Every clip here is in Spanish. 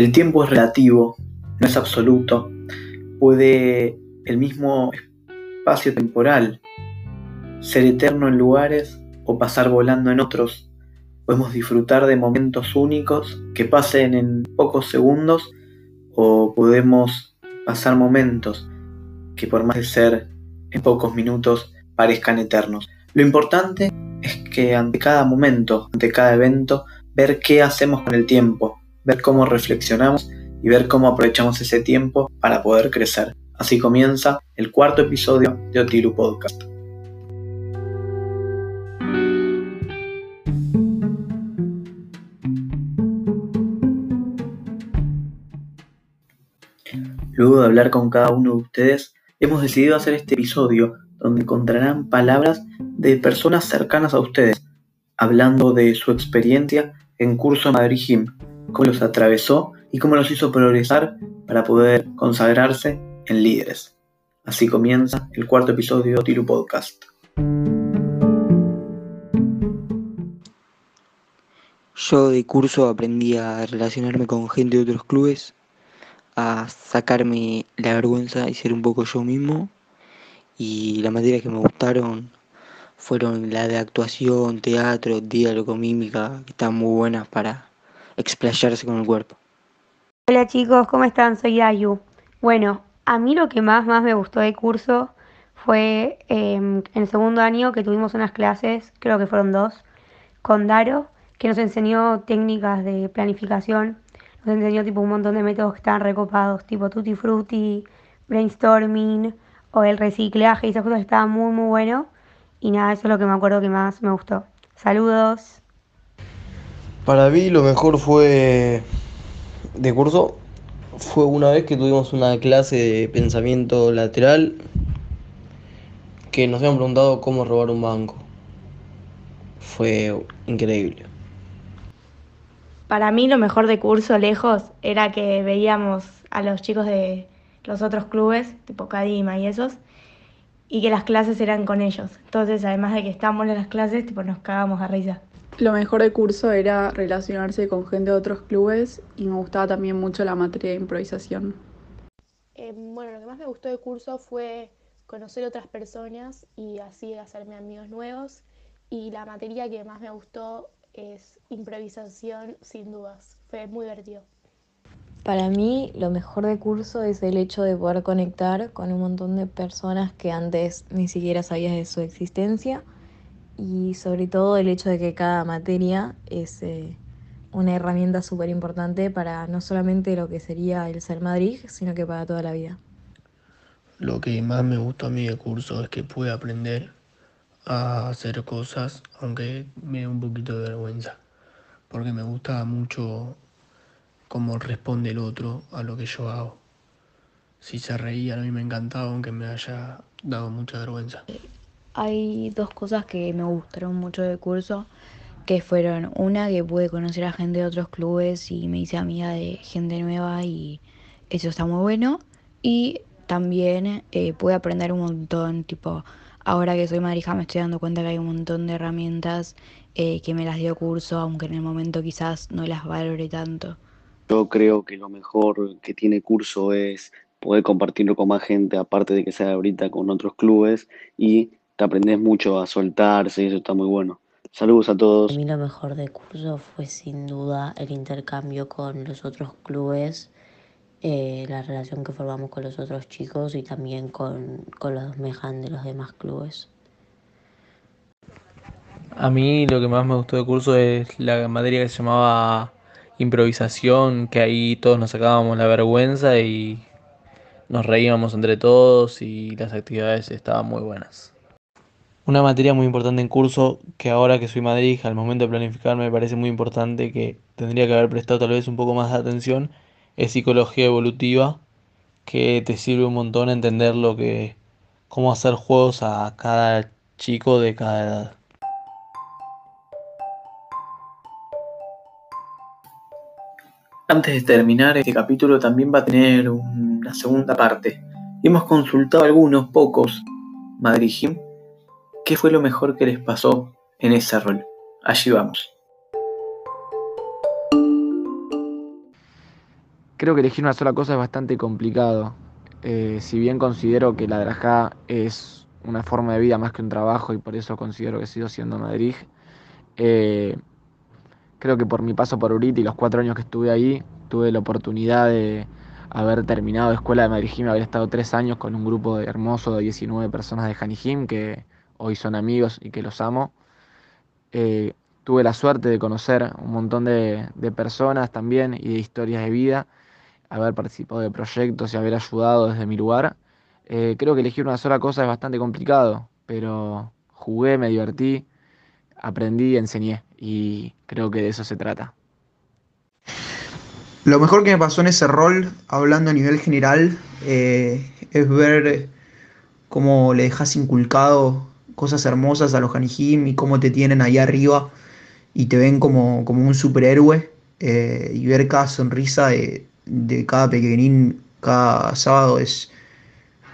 El tiempo es relativo, no es absoluto. Puede el mismo espacio temporal ser eterno en lugares o pasar volando en otros. Podemos disfrutar de momentos únicos que pasen en pocos segundos o podemos pasar momentos que por más de ser en pocos minutos parezcan eternos. Lo importante es que ante cada momento, ante cada evento, ver qué hacemos con el tiempo, ver cómo reflexionamos y ver cómo aprovechamos ese tiempo para poder crecer. Así comienza el cuarto episodio de Otiru Podcast. Luego de hablar con cada uno de ustedes, hemos decidido hacer este episodio donde encontrarán palabras de personas cercanas a ustedes, hablando de su experiencia en curso Madrid Gym, cómo los atravesó y cómo los hizo progresar para poder consagrarse en líderes. Así comienza el cuarto episodio de Tiru Podcast. Yo de curso aprendí a relacionarme con gente de otros clubes, a sacarme la vergüenza y ser un poco yo mismo. Y las materias que me gustaron fueron la de actuación, teatro, diálogo, mímica, que están muy buenas para explayarse con el cuerpo. Hola chicos, ¿cómo están? Soy Ayu. Bueno, a mí lo que más, más me gustó de curso fue em, en el segundo año que tuvimos unas clases, creo que fueron dos, con Daro, que nos enseñó técnicas de planificación, nos enseñó tipo un montón de métodos que estaban recopados, tipo tutti frutti, brainstorming o el reciclaje y esas cosas estaban muy muy bueno y nada, eso es lo que me acuerdo que más me gustó. Saludos. Para mí lo mejor fue de curso fue una vez que tuvimos una clase de pensamiento lateral que nos habían preguntado cómo robar un banco. Fue increíble. Para mí lo mejor de curso lejos era que veíamos a los chicos de los otros clubes, tipo Cadima y esos, y que las clases eran con ellos. Entonces, además de que estábamos en las clases, tipo, nos cagábamos a risa. Lo mejor de curso era relacionarse con gente de otros clubes y me gustaba también mucho la materia de improvisación. Eh, bueno, lo que más me gustó de curso fue conocer otras personas y así hacerme amigos nuevos. Y la materia que más me gustó es improvisación, sin dudas. Fue muy divertido. Para mí lo mejor de curso es el hecho de poder conectar con un montón de personas que antes ni siquiera sabías de su existencia y sobre todo el hecho de que cada materia es eh, una herramienta súper importante para no solamente lo que sería el ser Madrid, sino que para toda la vida. Lo que más me gustó a mí de curso es que pude aprender a hacer cosas, aunque me da un poquito de vergüenza, porque me gusta mucho cómo responde el otro a lo que yo hago. Si se reía, a mí me encantaba, aunque me haya dado mucha vergüenza. Hay dos cosas que me gustaron mucho del curso, que fueron una que pude conocer a gente de otros clubes y me hice amiga de gente nueva y eso está muy bueno. Y también eh, pude aprender un montón, tipo, ahora que soy marija me estoy dando cuenta que hay un montón de herramientas eh, que me las dio curso, aunque en el momento quizás no las valore tanto. Yo creo que lo mejor que tiene curso es poder compartirlo con más gente, aparte de que sea ahorita con otros clubes, y te aprendes mucho a soltarse y eso está muy bueno. Saludos a todos. A mí lo mejor de curso fue sin duda el intercambio con los otros clubes, eh, la relación que formamos con los otros chicos y también con, con los mejan de los demás clubes. A mí lo que más me gustó de curso es la materia que se llamaba improvisación, que ahí todos nos sacábamos la vergüenza y nos reíamos entre todos y las actividades estaban muy buenas. Una materia muy importante en curso, que ahora que soy Madrid, al momento de planificar me parece muy importante, que tendría que haber prestado tal vez un poco más de atención, es psicología evolutiva, que te sirve un montón a entender lo que, cómo hacer juegos a cada chico de cada edad. Antes de terminar este capítulo también va a tener una segunda parte. Hemos consultado algunos pocos Madrid qué fue lo mejor que les pasó en ese rol. Allí vamos. Creo que elegir una sola cosa es bastante complicado. Eh, si bien considero que la Drajá es una forma de vida más que un trabajo y por eso considero que sigo siendo Madrid, eh, creo que por mi paso por Uriti y los cuatro años que estuve ahí, tuve la oportunidad de haber terminado escuela de Madrid haber estado tres años con un grupo hermoso de 19 personas de Janijim que hoy son amigos y que los amo. Eh, tuve la suerte de conocer un montón de, personas también y de historias de vida, haber participado de proyectos y haber ayudado desde mi lugar. Eh, creo que elegir una sola cosa es bastante complicado, pero jugué, me divertí, aprendí y enseñé y creo que de eso se trata. Lo mejor que me pasó en ese rol, hablando a nivel general, eh, es ver cómo le dejas inculcado cosas hermosas a los Hanijim y cómo te tienen ahí arriba y te ven como, un superhéroe eh, y ver cada sonrisa de, cada pequeñín cada sábado es,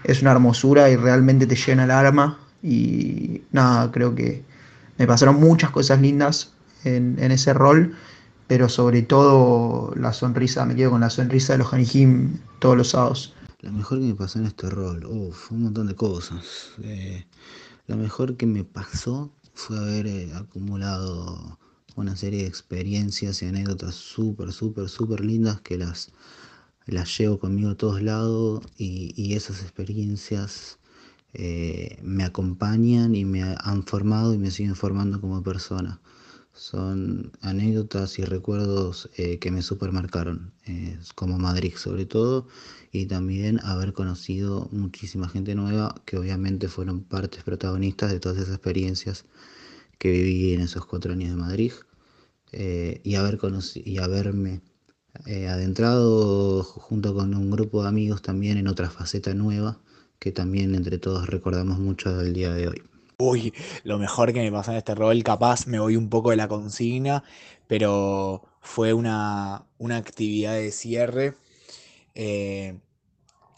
es una hermosura y realmente te llena el alma y nada, creo que me pasaron muchas cosas lindas en, en ese rol pero sobre todo la sonrisa, me quedo con la sonrisa de los Hanijim todos los sábados. Lo mejor que me pasó en este rol, uff, un montón de cosas. Eh, lo mejor que me pasó fue haber eh, acumulado una serie de experiencias y anécdotas súper, súper, súper lindas que las, las llevo conmigo a todos lados y, esas experiencias eh, me acompañan y me han formado y me siguen formando como persona. Son anécdotas y recuerdos eh, que me supermarcaron, eh, como Madrid sobre todo, y también haber conocido muchísima gente nueva que obviamente fueron partes protagonistas de todas esas experiencias que viví en esos cuatro años de Madrid eh, y, haber y haberme adentrado junto con un grupo de amigos también en otra faceta nueva que también entre todos recordamos mucho del día de hoy. Uy, lo mejor que me pasó en este rol, capaz me voy un poco de la consigna, pero fue una, actividad de cierre eh,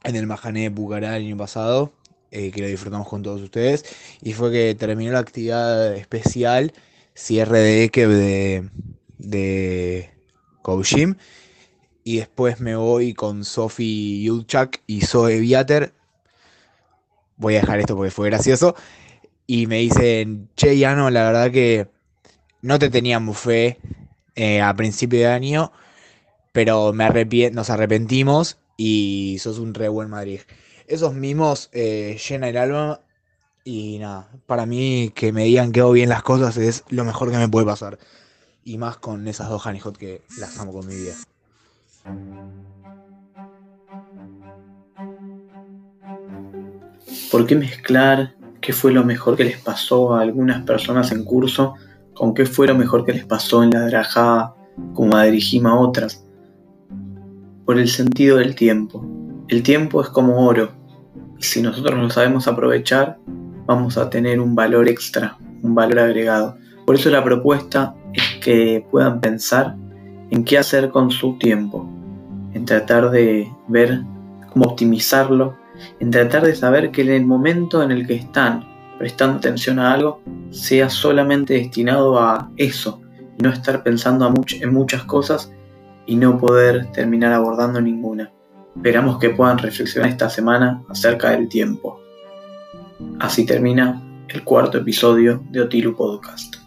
en el Majané de Bucará el año pasado, eh, que lo disfrutamos con todos ustedes, y fue que terminó la actividad especial, cierre de Ekev de, de Koushim, y después me voy con Sofi Yudchak y Zoe Viater. Voy a dejar esto porque fue gracioso y me dicen, che, ya no, la verdad que no te teníamos fe eh, a principio de año, pero me nos arrepentimos y sos un re buen Madrid. Esos mismos eh, llena el alma y nada, para mí que me digan que hago bien las cosas es lo mejor que me puede pasar. Y más con esas dos Honey Hot que las amo con mi vida. ¿Por qué mezclar qué fue lo mejor que les pasó a algunas personas en curso, con qué fue lo mejor que les pasó en la drajada, como a a otras. Por el sentido del tiempo. El tiempo es como oro, y si nosotros lo sabemos aprovechar, vamos a tener un valor extra, un valor agregado. Por eso la propuesta es que puedan pensar en qué hacer con su tiempo, en tratar de ver cómo optimizarlo en tratar de saber que en el momento en el que están prestando atención a algo sea solamente destinado a eso y no estar pensando en muchas cosas y no poder terminar abordando ninguna. Esperamos que puedan reflexionar esta semana acerca del tiempo. Así termina el cuarto episodio de Otilu Podcast.